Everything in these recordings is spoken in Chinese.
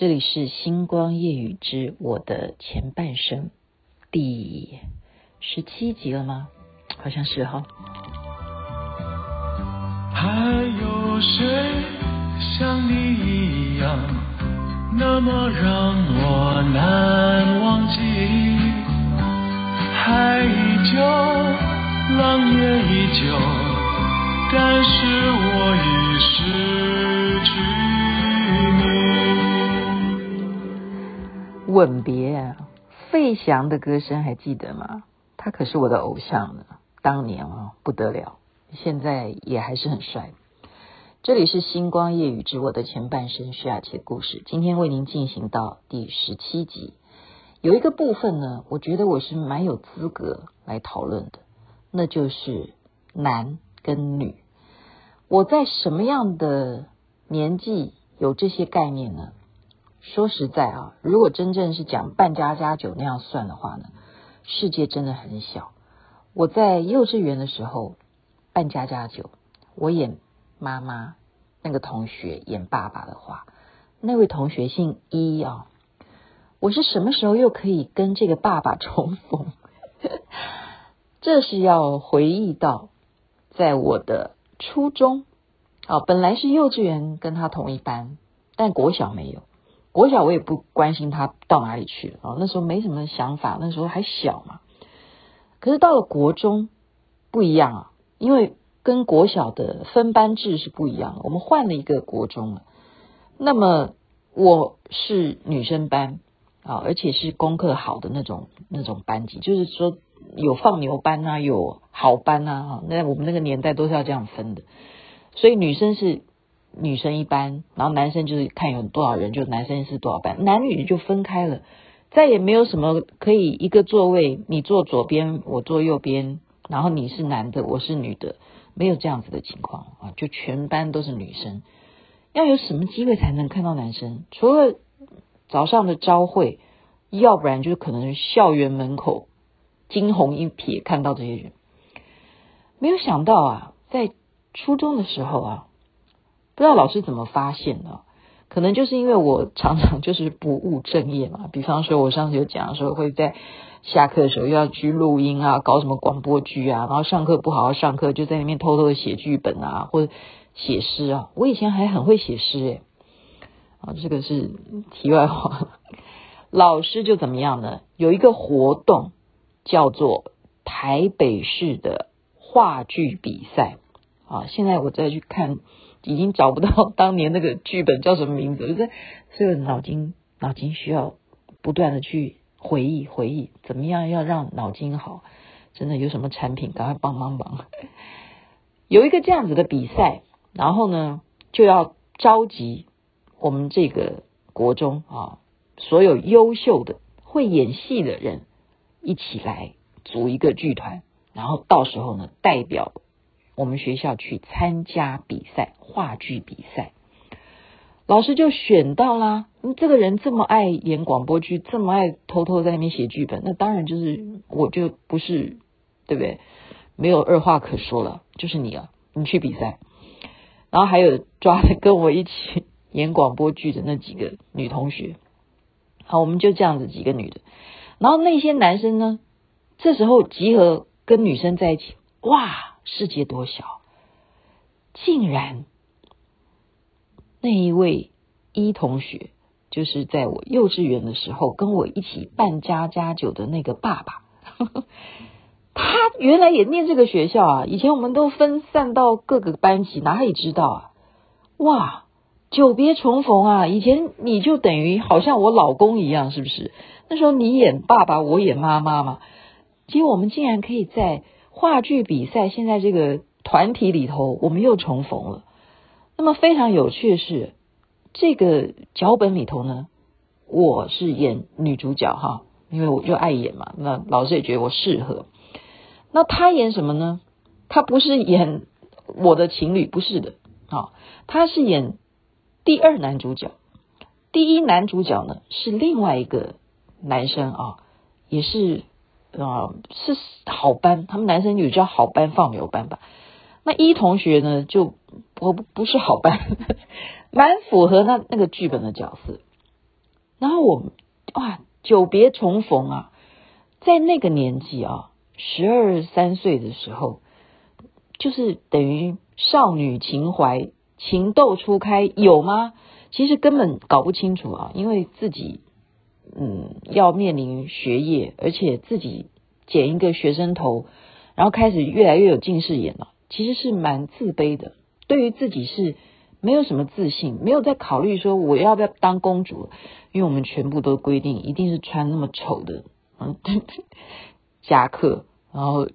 这里是星光夜雨之我的前半生第十七集了吗？好像是哈。还有谁像你一样那么让我难忘记？海依旧，浪也依旧，但是我已失去。吻别啊，费翔的歌声还记得吗？他可是我的偶像呢，当年啊不得了，现在也还是很帅。这里是星光夜雨之我的前半生徐雅琪故事，今天为您进行到第十七集。有一个部分呢，我觉得我是蛮有资格来讨论的，那就是男跟女。我在什么样的年纪有这些概念呢？说实在啊，如果真正是讲扮家家酒那样算的话呢，世界真的很小。我在幼稚园的时候扮家家酒，我演妈妈，那个同学演爸爸的话，那位同学姓伊啊。我是什么时候又可以跟这个爸爸重逢？这是要回忆到在我的初中啊，本来是幼稚园跟他同一班，但国小没有。国小我也不关心他到哪里去了啊，那时候没什么想法，那时候还小嘛。可是到了国中不一样啊，因为跟国小的分班制是不一样，我们换了一个国中了。那么我是女生班啊，而且是功课好的那种那种班级，就是说有放牛班啊，有好班啊。那我们那个年代都是要这样分的，所以女生是。女生一班，然后男生就是看有多少人，就男生是多少班，男女就分开了，再也没有什么可以一个座位，你坐左边，我坐右边，然后你是男的，我是女的，没有这样子的情况啊，就全班都是女生。要有什么机会才能看到男生？除了早上的朝会，要不然就是可能校园门口惊鸿一瞥看到这些人。没有想到啊，在初中的时候啊。不知道老师怎么发现的，可能就是因为我常常 就是不务正业嘛。比方说，我上次有讲说会在下课的时候又要去录音啊，搞什么广播剧啊，然后上课不好好上课，就在里面偷偷的写剧本啊，或者写诗啊。我以前还很会写诗诶，啊，这个是题外话。老师就怎么样呢？有一个活动叫做台北市的话剧比赛啊。现在我再去看。已经找不到当年那个剧本叫什么名字了，所以脑筋脑筋需要不断的去回忆回忆，怎么样要让脑筋好？真的有什么产品，赶快帮帮忙！有一个这样子的比赛，然后呢就要召集我们这个国中啊所有优秀的会演戏的人一起来组一个剧团，然后到时候呢代表。我们学校去参加比赛，话剧比赛，老师就选到啦。这个人这么爱演广播剧，这么爱偷偷在那边写剧本，那当然就是我就不是，对不对？没有二话可说了，就是你啊，你去比赛。然后还有抓的跟我一起 演广播剧的那几个女同学，好，我们就这样子几个女的。然后那些男生呢，这时候集合跟女生在一起，哇！世界多小，竟然那一位一同学，就是在我幼稚园的时候跟我一起扮家家酒的那个爸爸，他原来也念这个学校啊。以前我们都分散到各个班级，哪里知道啊？哇，久别重逢啊！以前你就等于好像我老公一样，是不是？那时候你演爸爸，我演妈妈嘛。结果我们竟然可以在。话剧比赛，现在这个团体里头，我们又重逢了。那么非常有趣的是，这个脚本里头呢，我是演女主角哈，因为我就爱演嘛。那老师也觉得我适合。那他演什么呢？他不是演我的情侣，不是的啊，他是演第二男主角。第一男主角呢是另外一个男生啊，也是。啊，是好班，他们男生女叫好班放牛班吧？那一同学呢，就不不是好班，蛮符合那那个剧本的角色。然后我哇，久别重逢啊，在那个年纪啊，十二三岁的时候，就是等于少女情怀，情窦初开，有吗？其实根本搞不清楚啊，因为自己嗯要面临学业，而且自己剪一个学生头，然后开始越来越有近视眼了，其实是蛮自卑的，对于自己是没有什么自信，没有在考虑说我要不要当公主，因为我们全部都规定一定是穿那么丑的嗯 夹克，然后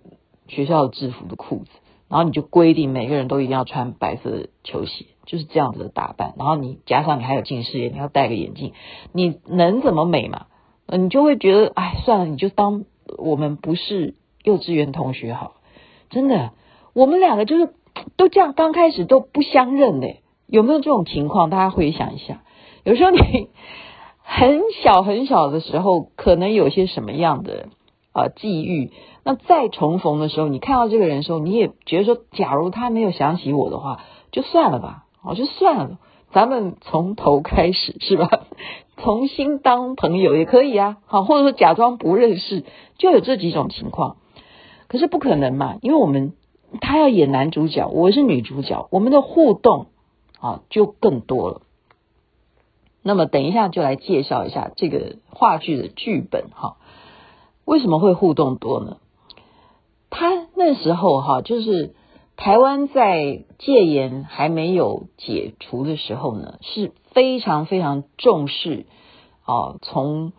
学校制服的裤子。然后你就规定每个人都一定要穿白色的球鞋，就是这样子的打扮。然后你加上你还有近视眼，你要戴个眼镜，你能怎么美嘛？你就会觉得，哎，算了，你就当我们不是幼稚园同学好。真的，我们两个就是都这样，刚开始都不相认的，有没有这种情况？大家回想一下，有时候你很小很小的时候，可能有些什么样的啊际遇。那再重逢的时候，你看到这个人的时候，你也觉得说，假如他没有想起我的话，就算了吧，哦，就算了，咱们从头开始是吧？重新当朋友也可以啊，好，或者说假装不认识，就有这几种情况。可是不可能嘛，因为我们他要演男主角，我是女主角，我们的互动啊就更多了。那么等一下就来介绍一下这个话剧的剧本哈，为什么会互动多呢？他那时候哈，就是台湾在戒严还没有解除的时候呢，是非常非常重视哦。从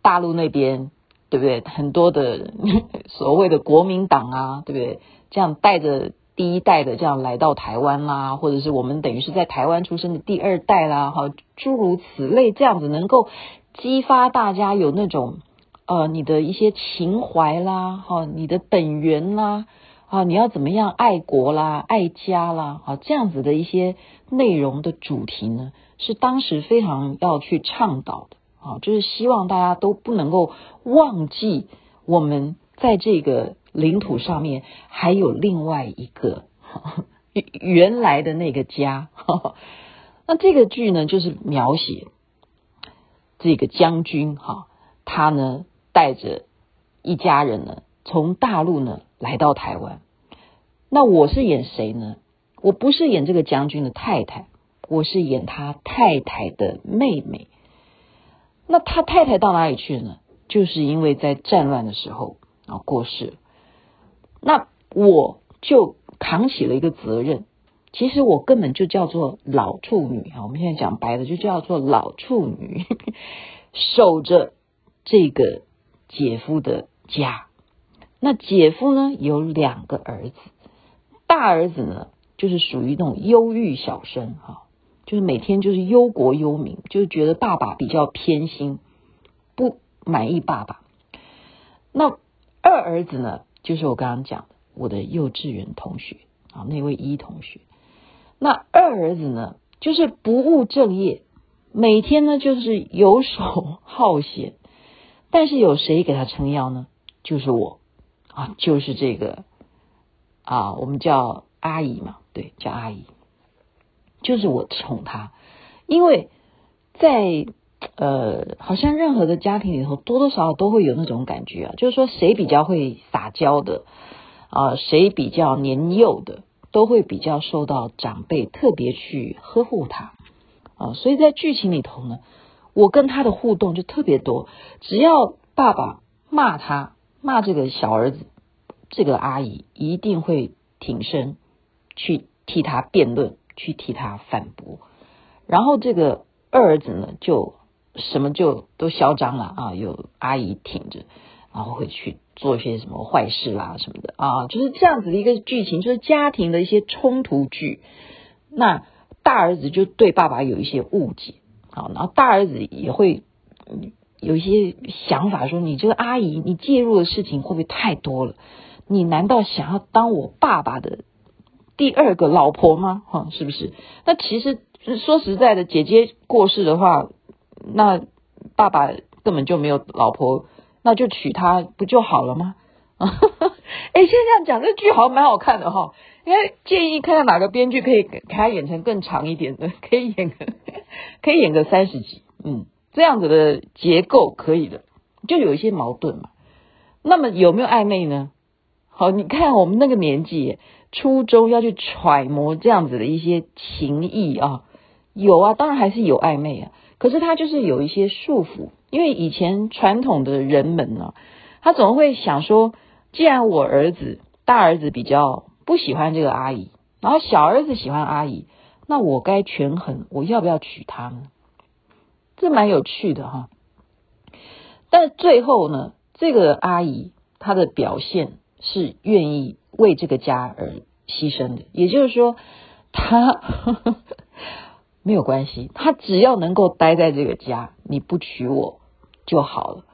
大陆那边，对不对？很多的 所谓的国民党啊，对不对？这样带着第一代的这样来到台湾啦，或者是我们等于是在台湾出生的第二代啦，哈，诸如此类，这样子能够激发大家有那种。呃，你的一些情怀啦，哈，你的本源啦，啊，你要怎么样爱国啦、爱家啦，啊，这样子的一些内容的主题呢，是当时非常要去倡导的，啊，就是希望大家都不能够忘记我们在这个领土上面还有另外一个 原来的那个家。那这个剧呢，就是描写这个将军哈，他呢。带着一家人呢，从大陆呢来到台湾。那我是演谁呢？我不是演这个将军的太太，我是演他太太的妹妹。那他太太到哪里去呢？就是因为在战乱的时候啊过世了。那我就扛起了一个责任。其实我根本就叫做老处女啊，我们现在讲白的就叫做老处女，守着这个。姐夫的家，那姐夫呢有两个儿子，大儿子呢就是属于那种忧郁小生哈，就是每天就是忧国忧民，就是觉得爸爸比较偏心，不满意爸爸。那二儿子呢，就是我刚刚讲的我的幼稚园同学啊，那位一同学。那二儿子呢，就是不务正业，每天呢就是游手好闲。但是有谁给他撑腰呢？就是我啊，就是这个啊，我们叫阿姨嘛，对，叫阿姨，就是我宠他，因为在呃，好像任何的家庭里头，多多少少都会有那种感觉啊，就是说谁比较会撒娇的啊，谁比较年幼的，都会比较受到长辈特别去呵护他啊，所以在剧情里头呢。我跟他的互动就特别多，只要爸爸骂他，骂这个小儿子，这个阿姨一定会挺身去替他辩论，去替他反驳。然后这个二儿子呢，就什么就都嚣张了啊，有阿姨挺着，然后会去做一些什么坏事啦什么的啊，就是这样子的一个剧情，就是家庭的一些冲突剧。那大儿子就对爸爸有一些误解。好，然后大儿子也会有一些想法，说你这个阿姨，你介入的事情会不会太多了？你难道想要当我爸爸的第二个老婆吗？哈，是不是？那其实说实在的，姐姐过世的话，那爸爸根本就没有老婆，那就娶她不就好了吗？哎，现在这样讲，这剧好像蛮好看的哈。应该建议看看哪个编剧可以给他演成更长一点的，可以演个可以演个三十集，嗯，这样子的结构可以的，就有一些矛盾嘛。那么有没有暧昧呢？好，你看我们那个年纪，初中要去揣摩这样子的一些情谊啊，有啊，当然还是有暧昧啊。可是他就是有一些束缚，因为以前传统的人们呢，他总会想说，既然我儿子大儿子比较不喜欢这个阿姨，然后小儿子喜欢阿姨，那我该权衡，我要不要娶她呢？这蛮有趣的哈。但最后呢，这个阿姨她的表现。是愿意为这个家而牺牲的，也就是说，他 没有关系，他只要能够待在这个家，你不娶我就好了，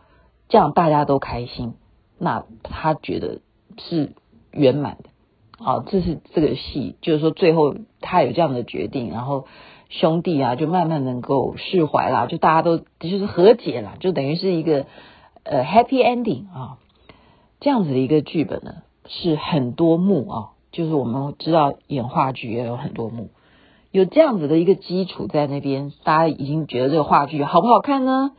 这样大家都开心，那他觉得是圆满的。好，这是这个戏，就是说最后他有这样的决定，然后兄弟啊就慢慢能够释怀了，就大家都就是和解了，就等于是一个呃 happy ending 啊。这样子的一个剧本呢，是很多幕啊，就是我们知道演话剧也有很多幕，有这样子的一个基础在那边，大家已经觉得这个话剧好不好看呢？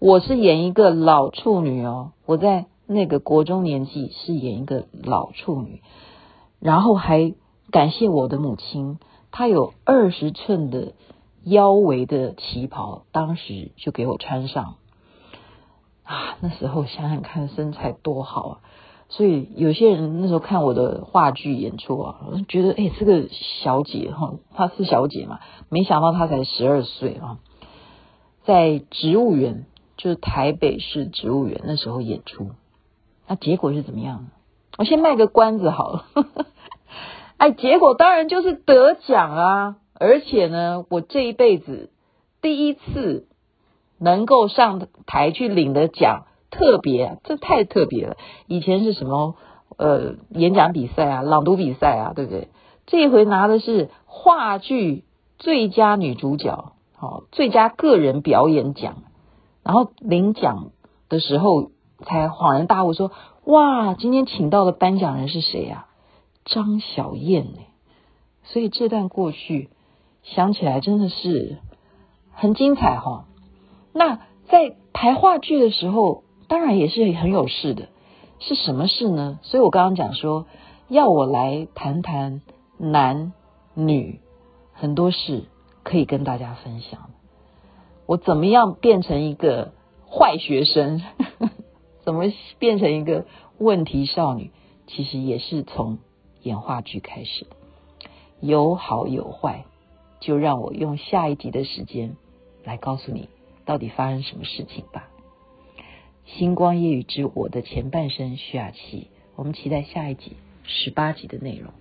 我是演一个老处女哦，我在那个国中年纪是演一个老处女，然后还感谢我的母亲，她有二十寸的腰围的旗袍，当时就给我穿上。啊，那时候想想看，身材多好啊！所以有些人那时候看我的话剧演出啊，觉得哎，这个小姐哈，她是小姐嘛，没想到她才十二岁啊，在植物园，就是台北市植物园那时候演出，那结果是怎么样？我先卖个关子好了，哎，结果当然就是得奖啊！而且呢，我这一辈子第一次。能够上台去领的奖特别，这太特别了。以前是什么呃演讲比赛啊、朗读比赛啊，对不对？这一回拿的是话剧最佳女主角，好，最佳个人表演奖。然后领奖的时候才恍然大悟，说：“哇，今天请到的颁奖人是谁呀？张小燕呢。”所以这段过去想起来真的是很精彩哈。那在排话剧的时候，当然也是很有事的，是什么事呢？所以我刚刚讲说，要我来谈谈男女很多事可以跟大家分享。我怎么样变成一个坏学生？怎么变成一个问题少女？其实也是从演话剧开始的，有好有坏，就让我用下一集的时间来告诉你。到底发生什么事情吧？星光夜雨之我的前半生徐雅琪，我们期待下一集十八集的内容。